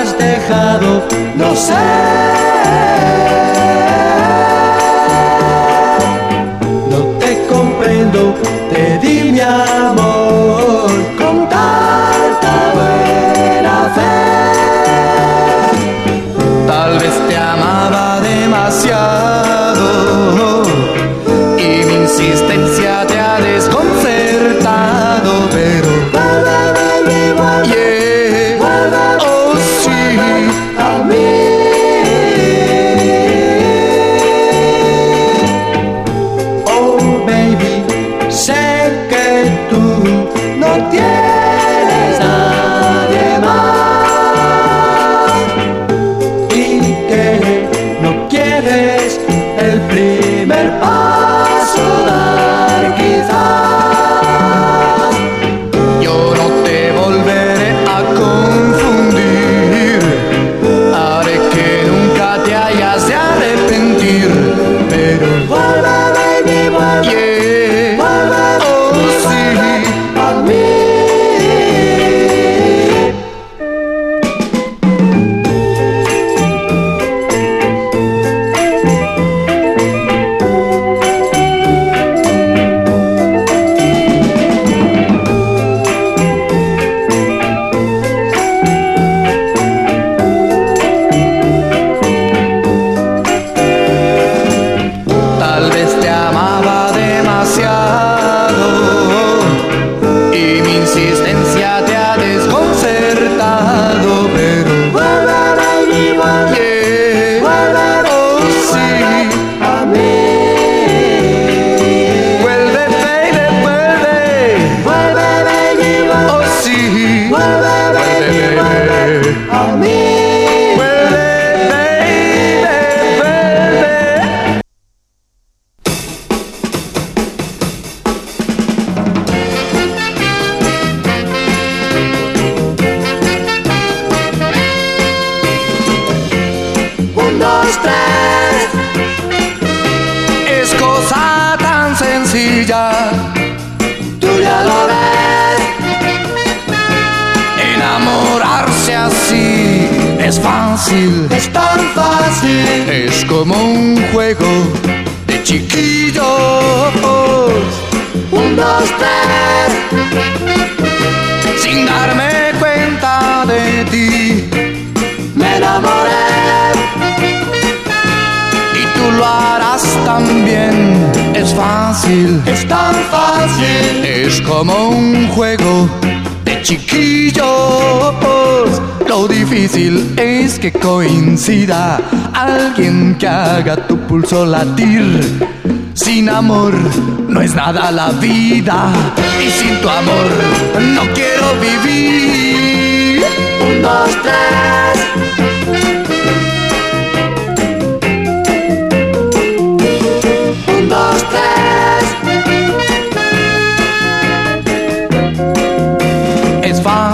habrás dejado, no sé. No tienes dos, tres. Es cosa tan sencilla. Tú ya lo ves. Enamorarse así es fácil, Es tan fácil. es como un juego de chiquillos. Fácil, Es tan fácil. es como un juego de chiquillos. Lo difícil es que coincida alguien que haga tu pulso latir. Sin amor no es nada la vida y sin tu amor no quiero vivir. Un, dos, tres.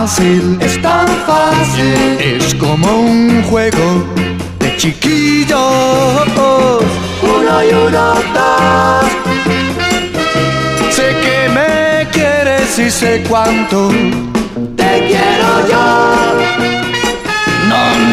Fácil, Es tan fácil. es como un juego de chiquillos. Uno y uno, dos. Sé que me quieres y sé cuánto Te quiero yo. No,